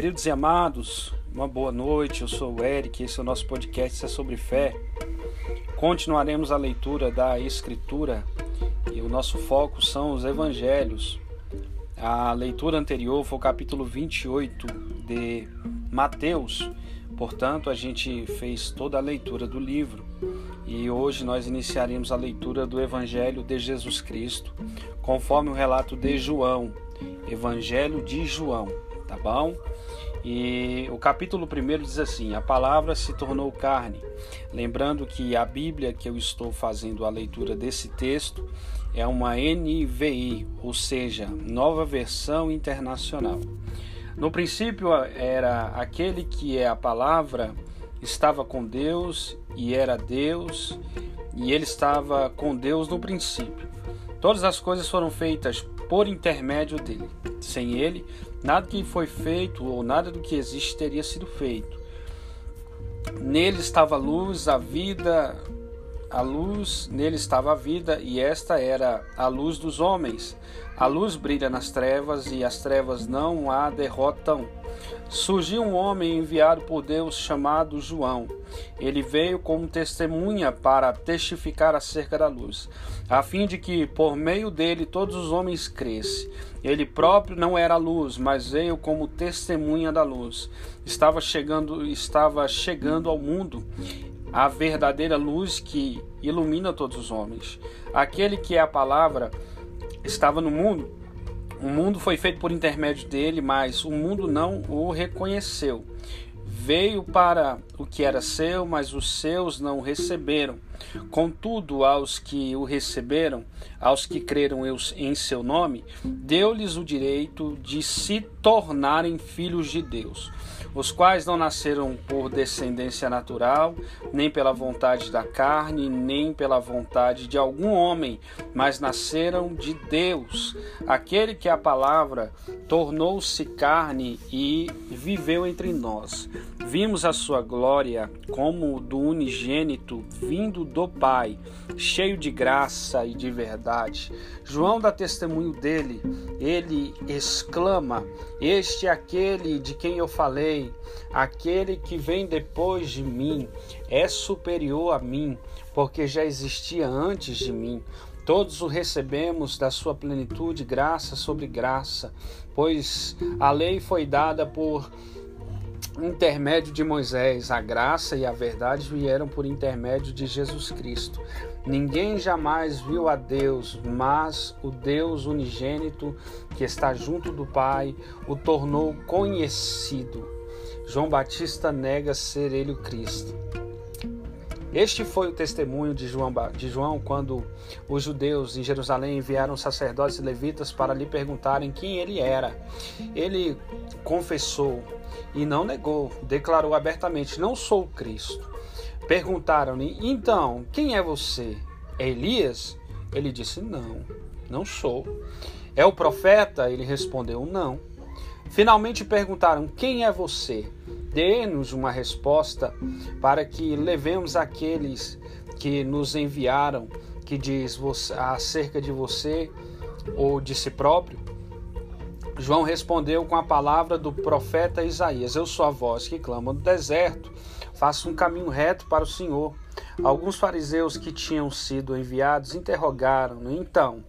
Queridos e amados, uma boa noite. Eu sou o Eric, esse é o nosso podcast é sobre fé. Continuaremos a leitura da Escritura e o nosso foco são os evangelhos. A leitura anterior foi o capítulo 28 de Mateus. Portanto, a gente fez toda a leitura do livro e hoje nós iniciaremos a leitura do Evangelho de Jesus Cristo, conforme o relato de João, Evangelho de João, tá bom? E o capítulo 1 diz assim: A palavra se tornou carne. Lembrando que a Bíblia que eu estou fazendo a leitura desse texto é uma NVI, ou seja, nova versão internacional. No princípio era aquele que é a palavra, estava com Deus e era Deus, e ele estava com Deus no princípio. Todas as coisas foram feitas por intermédio dele. Sem ele, nada que foi feito ou nada do que existe teria sido feito. Nele estava a luz, a vida, a luz, nele estava a vida, e esta era a luz dos homens. A luz brilha nas trevas, e as trevas não a derrotam. Surgiu um homem enviado por Deus chamado João. Ele veio como testemunha para testificar acerca da luz, a fim de que por meio dele todos os homens crescem. Ele próprio não era luz, mas veio como testemunha da luz. Estava chegando, estava chegando ao mundo a verdadeira luz que ilumina todos os homens. Aquele que é a palavra estava no mundo o mundo foi feito por intermédio dele, mas o mundo não o reconheceu. Veio para o que era seu, mas os seus não o receberam. Contudo, aos que o receberam, aos que creram em seu nome, deu-lhes o direito de se tornarem filhos de Deus os quais não nasceram por descendência natural, nem pela vontade da carne, nem pela vontade de algum homem, mas nasceram de Deus. Aquele que a palavra tornou-se carne e viveu entre nós. Vimos a sua glória como do unigênito vindo do Pai, cheio de graça e de verdade. João dá testemunho dele, ele exclama: Este é aquele de quem eu falei, aquele que vem depois de mim, é superior a mim, porque já existia antes de mim. Todos o recebemos da sua plenitude, graça sobre graça, pois a lei foi dada por intermédio de Moisés, a graça e a verdade vieram por intermédio de Jesus Cristo. Ninguém jamais viu a Deus, mas o Deus unigênito que está junto do Pai o tornou conhecido. João Batista nega ser ele o Cristo. Este foi o testemunho de João, de João quando os judeus em Jerusalém enviaram sacerdotes e levitas para lhe perguntarem quem ele era. Ele confessou e não negou, declarou abertamente: Não sou Cristo. Perguntaram-lhe: Então, quem é você? É Elias? Ele disse: Não, não sou. É o profeta? Ele respondeu: Não. Finalmente perguntaram: Quem é você? Dê-nos uma resposta para que levemos aqueles que nos enviaram, que diz acerca de você ou de si próprio. João respondeu com a palavra do profeta Isaías: Eu sou a voz que clama no deserto, faça um caminho reto para o Senhor. Alguns fariseus que tinham sido enviados interrogaram-no: Então,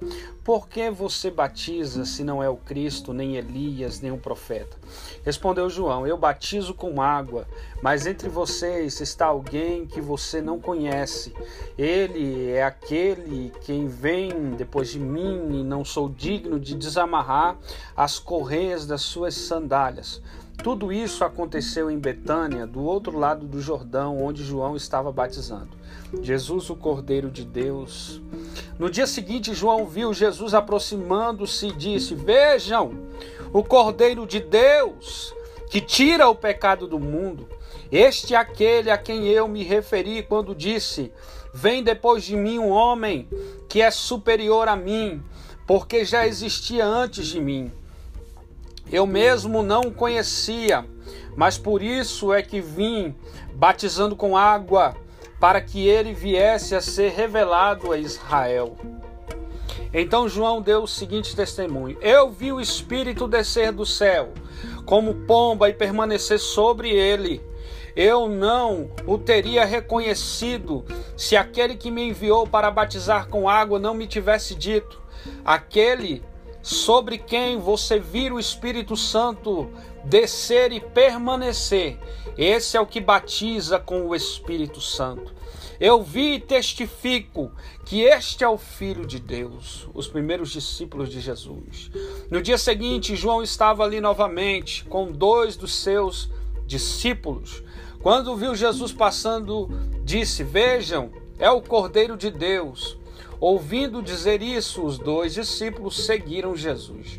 por que você batiza se não é o Cristo, nem Elias, nem o profeta? Respondeu João: Eu batizo com água, mas entre vocês está alguém que você não conhece. Ele é aquele quem vem depois de mim e não sou digno de desamarrar as correias das suas sandálias. Tudo isso aconteceu em Betânia, do outro lado do Jordão, onde João estava batizando. Jesus, o Cordeiro de Deus. No dia seguinte, João viu Jesus aproximando-se e disse: Vejam, o Cordeiro de Deus que tira o pecado do mundo. Este é aquele a quem eu me referi quando disse: Vem depois de mim um homem que é superior a mim, porque já existia antes de mim. Eu mesmo não o conhecia, mas por isso é que vim batizando com água, para que ele viesse a ser revelado a Israel. Então João deu o seguinte testemunho: Eu vi o Espírito descer do céu, como pomba e permanecer sobre ele. Eu não o teria reconhecido se aquele que me enviou para batizar com água não me tivesse dito: aquele sobre quem você vira o Espírito Santo descer e permanecer, esse é o que batiza com o Espírito Santo. Eu vi e testifico que este é o Filho de Deus, os primeiros discípulos de Jesus. No dia seguinte, João estava ali novamente com dois dos seus discípulos. Quando viu Jesus passando, disse: Vejam, é o Cordeiro de Deus. Ouvindo dizer isso, os dois discípulos seguiram Jesus.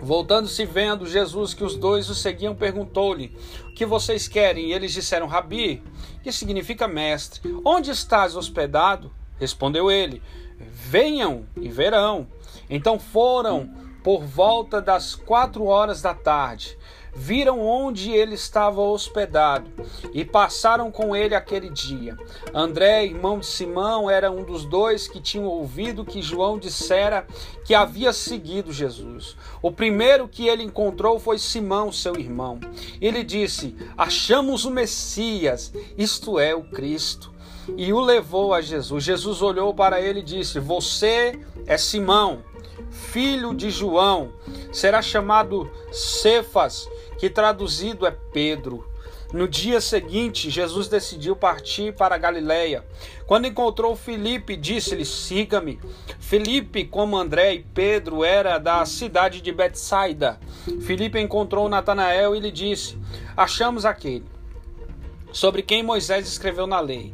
Voltando-se vendo Jesus que os dois o seguiam, perguntou-lhe: O que vocês querem? E eles disseram: Rabi, que significa mestre. Onde estás hospedado? Respondeu ele: Venham e verão. Então foram por volta das quatro horas da tarde viram onde ele estava hospedado e passaram com ele aquele dia. André, irmão de Simão, era um dos dois que tinham ouvido que João dissera que havia seguido Jesus. O primeiro que ele encontrou foi Simão, seu irmão. Ele disse: Achamos o Messias, isto é, o Cristo. E o levou a Jesus. Jesus olhou para ele e disse: Você é Simão, filho de João, será chamado Cefas que traduzido é Pedro. No dia seguinte, Jesus decidiu partir para Galiléia. Quando encontrou Filipe, disse-lhe: Siga-me. Filipe, como André e Pedro, era da cidade de Betsaida. Filipe encontrou Natanael e lhe disse: Achamos aquele sobre quem Moisés escreveu na lei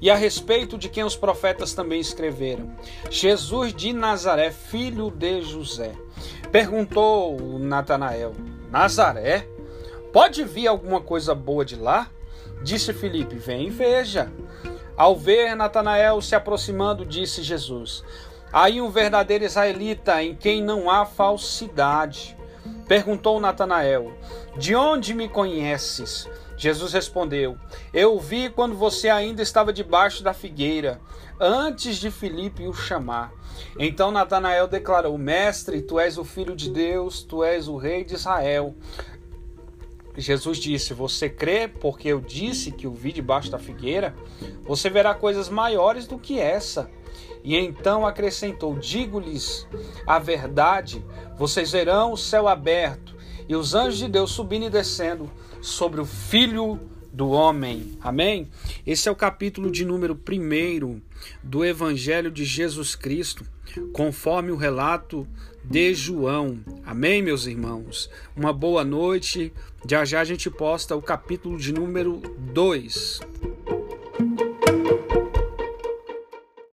e a respeito de quem os profetas também escreveram. Jesus de Nazaré, filho de José. Perguntou Natanael: Nazaré? Pode vir alguma coisa boa de lá? Disse Filipe: Vem e veja. Ao ver Natanael se aproximando, disse Jesus: Aí um verdadeiro israelita em quem não há falsidade. Perguntou Natanael: De onde me conheces? Jesus respondeu: Eu vi quando você ainda estava debaixo da figueira, antes de Filipe o chamar. Então Natanael declarou: Mestre, tu és o filho de Deus, tu és o rei de Israel. Jesus disse: Você crê porque eu disse que o vi debaixo da figueira? Você verá coisas maiores do que essa. E então acrescentou: Digo-lhes a verdade, vocês verão o céu aberto e os anjos de Deus subindo e descendo sobre o Filho do Homem. Amém? Esse é o capítulo de número 1 do Evangelho de Jesus Cristo, conforme o relato de João. Amém, meus irmãos? Uma boa noite. Já já a gente posta o capítulo de número 2.